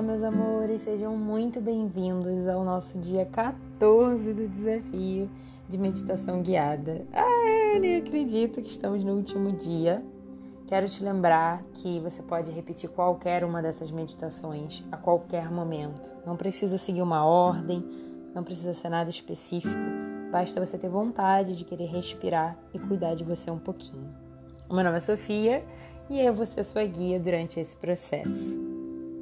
Olá, meus amores, sejam muito bem-vindos ao nosso dia 14 do desafio de meditação guiada. Ah, nem acredito que estamos no último dia. Quero te lembrar que você pode repetir qualquer uma dessas meditações a qualquer momento. Não precisa seguir uma ordem, não precisa ser nada específico. Basta você ter vontade de querer respirar e cuidar de você um pouquinho. O meu nome é Sofia e eu vou ser sua guia durante esse processo.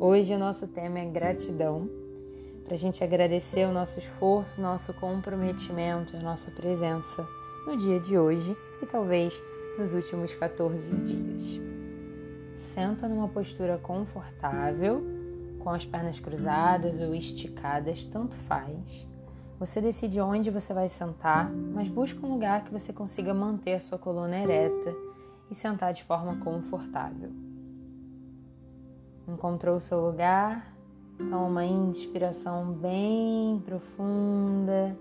Hoje o nosso tema é gratidão, para a gente agradecer o nosso esforço, nosso comprometimento, a nossa presença no dia de hoje e talvez nos últimos 14 dias. Senta numa postura confortável, com as pernas cruzadas ou esticadas, tanto faz. Você decide onde você vai sentar, mas busca um lugar que você consiga manter a sua coluna ereta e sentar de forma confortável. Encontrou o seu lugar? Toma uma inspiração bem profunda,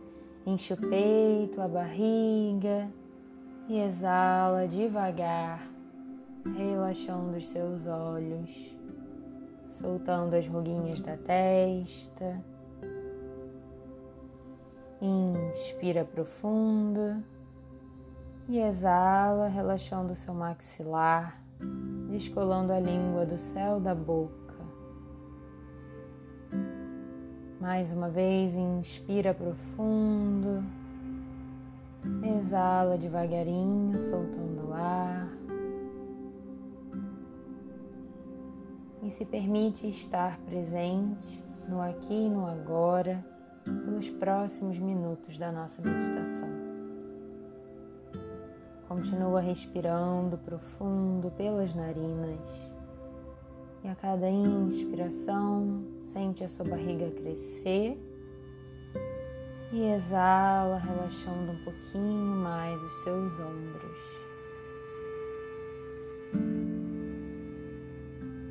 enche o peito, a barriga e exala devagar, relaxando os seus olhos, soltando as ruguinhas da testa. Inspira profundo e exala, relaxando o seu maxilar descolando a língua do céu da boca. Mais uma vez, inspira profundo, exala devagarinho, soltando o ar. E se permite estar presente no aqui e no agora pelos próximos minutos da nossa meditação. Continua respirando profundo pelas narinas. E a cada inspiração, sente a sua barriga crescer. E exala, relaxando um pouquinho mais os seus ombros.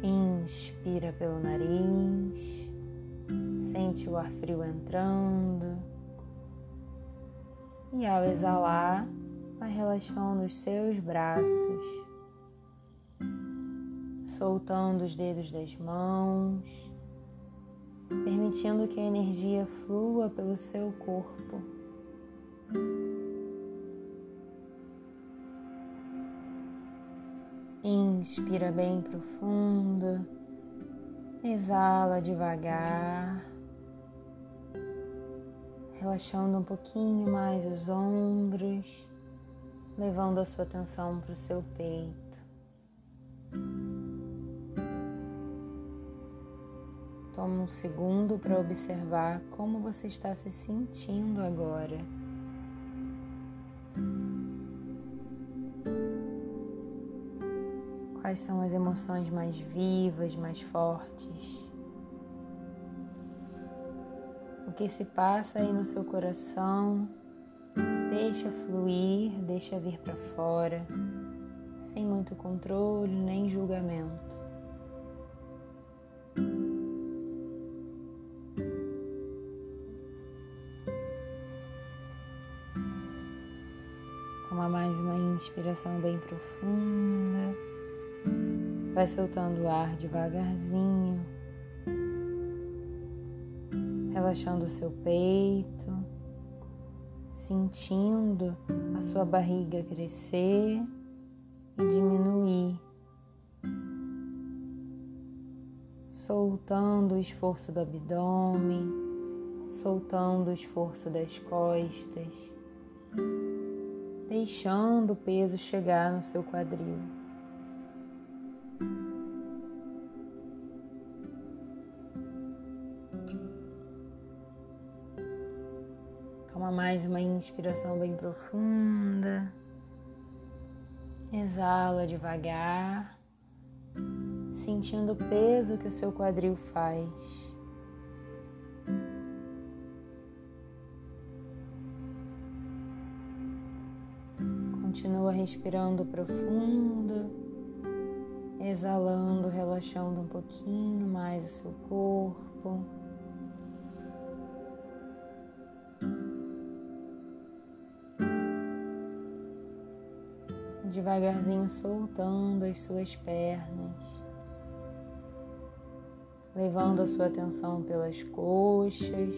Inspira pelo nariz, sente o ar frio entrando. E ao exalar, vai relaxando os seus braços, soltando os dedos das mãos, permitindo que a energia flua pelo seu corpo. Inspira bem profundo, exala devagar, relaxando um pouquinho mais os ombros levando a sua atenção para o seu peito. Toma um segundo para observar como você está se sentindo agora. Quais são as emoções mais vivas, mais fortes? O que se passa aí no seu coração? Deixa fluir, deixa vir para fora, sem muito controle nem julgamento. Toma mais uma inspiração bem profunda. Vai soltando o ar devagarzinho, relaxando o seu peito sentindo a sua barriga crescer e diminuir, soltando o esforço do abdômen, soltando o esforço das costas, deixando o peso chegar no seu quadril. Mais uma inspiração bem profunda. Exala devagar, sentindo o peso que o seu quadril faz. Continua respirando profundo, exalando, relaxando um pouquinho mais o seu corpo. Devagarzinho soltando as suas pernas, levando a sua atenção pelas coxas,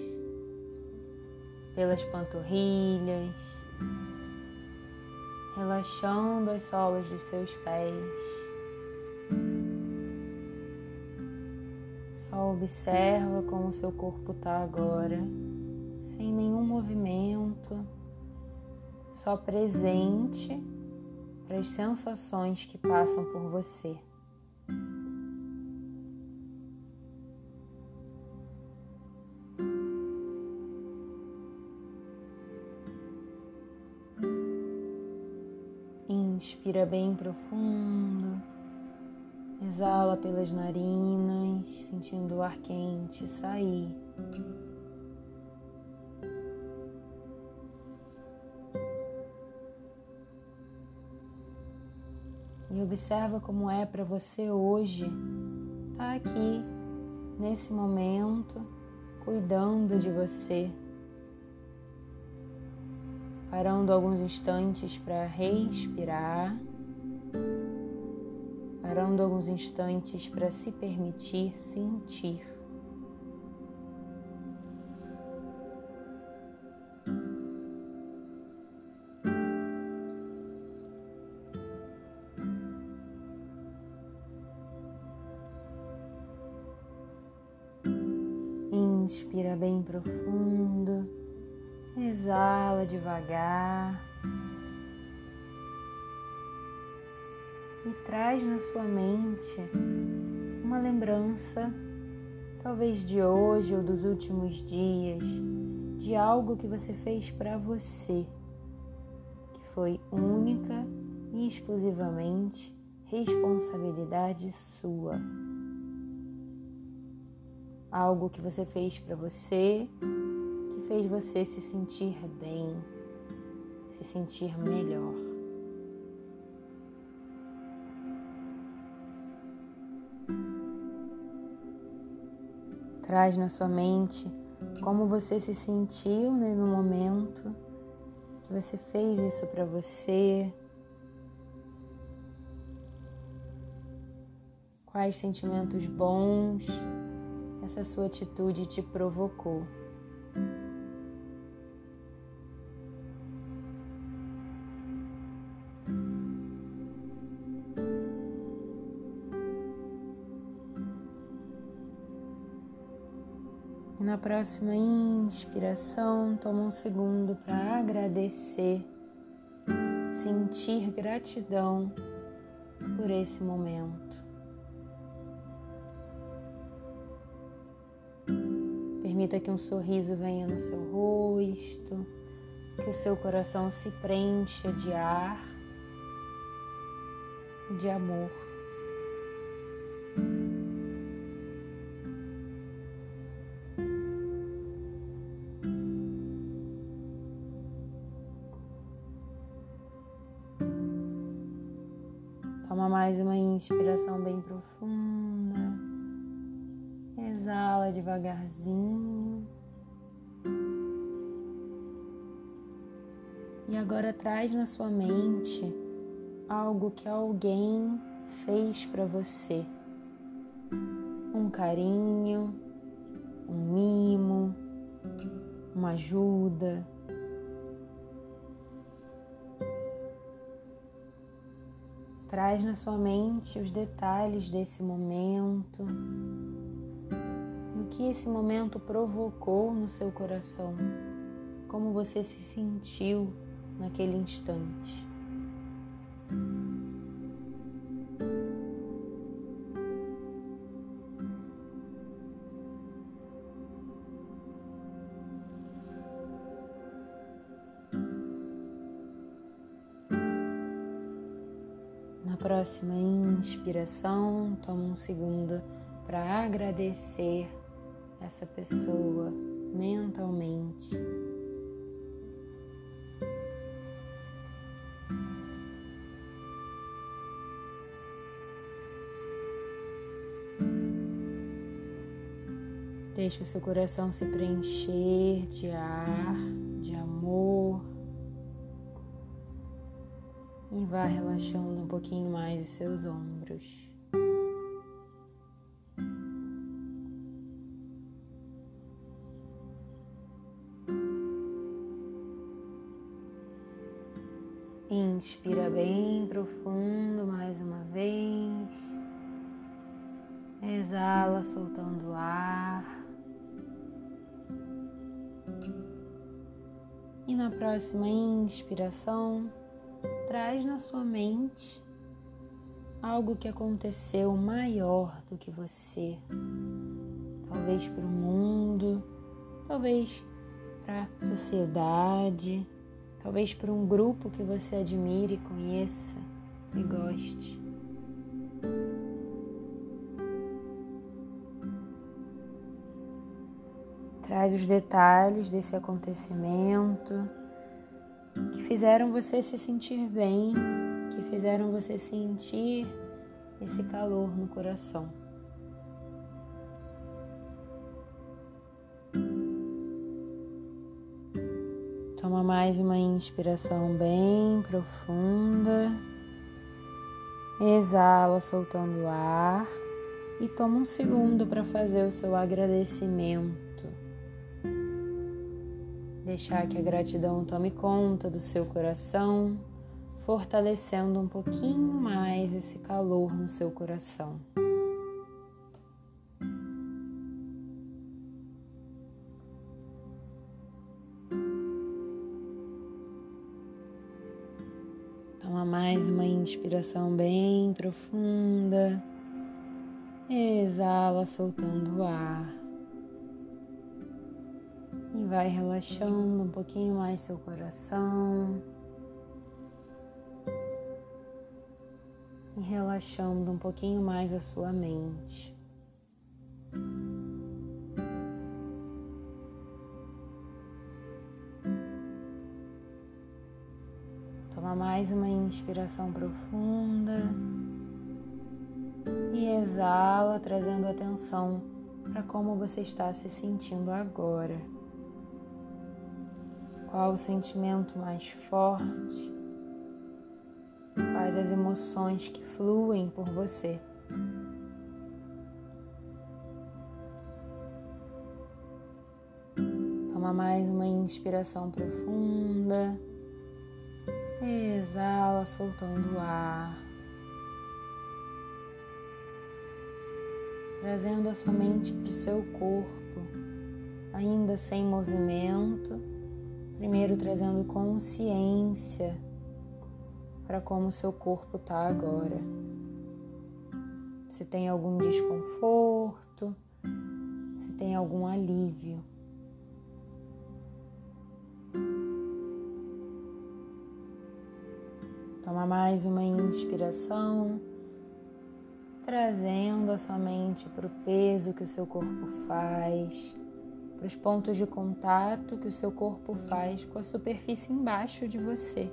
pelas panturrilhas, relaxando as solas dos seus pés. Só observa como seu corpo está agora, sem nenhum movimento, só presente para as sensações que passam por você. Inspira bem profundo, exala pelas narinas, sentindo o ar quente sair. Observa como é para você hoje estar tá aqui, nesse momento, cuidando de você parando alguns instantes para respirar, parando alguns instantes para se permitir sentir. Inspira bem profundo. Exala devagar. E traz na sua mente uma lembrança, talvez de hoje ou dos últimos dias, de algo que você fez para você, que foi única e exclusivamente responsabilidade sua. Algo que você fez para você fez você se sentir bem, se sentir melhor. Traz na sua mente como você se sentiu né, no momento que você fez isso para você. Quais sentimentos bons essa sua atitude te provocou. Na próxima inspiração, toma um segundo para agradecer, sentir gratidão por esse momento. Permita que um sorriso venha no seu rosto, que o seu coração se preencha de ar e de amor. Toma mais uma inspiração bem profunda. Exala devagarzinho. E agora traz na sua mente algo que alguém fez para você. Um carinho, um mimo, uma ajuda Traz na sua mente os detalhes desse momento, que esse momento provocou no seu coração, como você se sentiu naquele instante. próxima inspiração, toma um segundo para agradecer essa pessoa mentalmente. Deixe o seu coração se preencher de ar, de amor e vá relaxando um pouquinho mais os seus ombros. Inspira bem profundo mais uma vez. Exala, soltando o ar. E na próxima inspiração, traz na sua mente algo que aconteceu maior do que você. Talvez para o mundo, talvez para a sociedade, talvez para um grupo que você admire, conheça e goste. Traz os detalhes desse acontecimento que fizeram você se sentir bem, que fizeram você sentir esse calor no coração. Toma mais uma inspiração bem profunda. Exala, soltando o ar. E toma um segundo para fazer o seu agradecimento. Deixar que a gratidão tome conta do seu coração, fortalecendo um pouquinho mais esse calor no seu coração. Uma inspiração bem profunda. Exala, soltando o ar. E vai relaxando um pouquinho mais seu coração. E relaxando um pouquinho mais a sua mente. Mais uma inspiração profunda e exala, trazendo atenção para como você está se sentindo agora. Qual o sentimento mais forte? Quais as emoções que fluem por você? Toma mais uma inspiração profunda. Exala, soltando o ar. Trazendo a sua mente para o seu corpo, ainda sem movimento. Primeiro trazendo consciência para como o seu corpo está agora. Se tem algum desconforto, se tem algum alívio. Toma mais uma inspiração, trazendo a sua mente para o peso que o seu corpo faz, para os pontos de contato que o seu corpo faz com a superfície embaixo de você.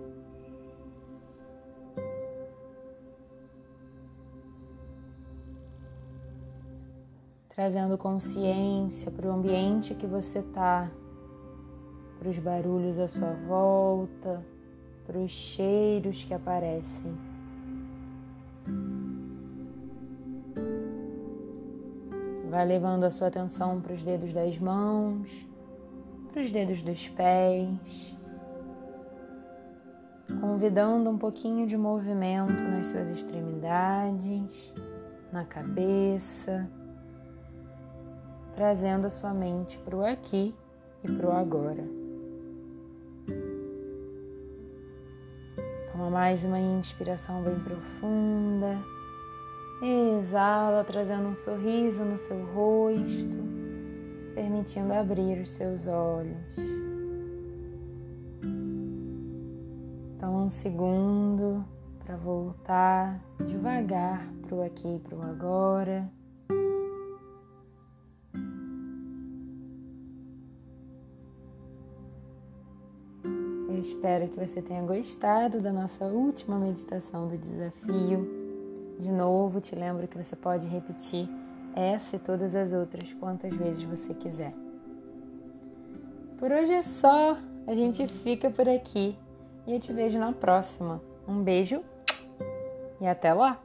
Trazendo consciência para o ambiente que você está, para os barulhos à sua volta, para os cheiros que aparecem. Vai levando a sua atenção para os dedos das mãos, para os dedos dos pés, convidando um pouquinho de movimento nas suas extremidades, na cabeça, trazendo a sua mente para o aqui e para o agora. Toma mais uma inspiração bem profunda. Exala, trazendo um sorriso no seu rosto, permitindo abrir os seus olhos. Toma um segundo para voltar devagar para o aqui e para o agora. Eu espero que você tenha gostado da nossa última meditação do desafio. De novo, te lembro que você pode repetir essa e todas as outras quantas vezes você quiser. Por hoje é só, a gente fica por aqui e eu te vejo na próxima. Um beijo e até lá!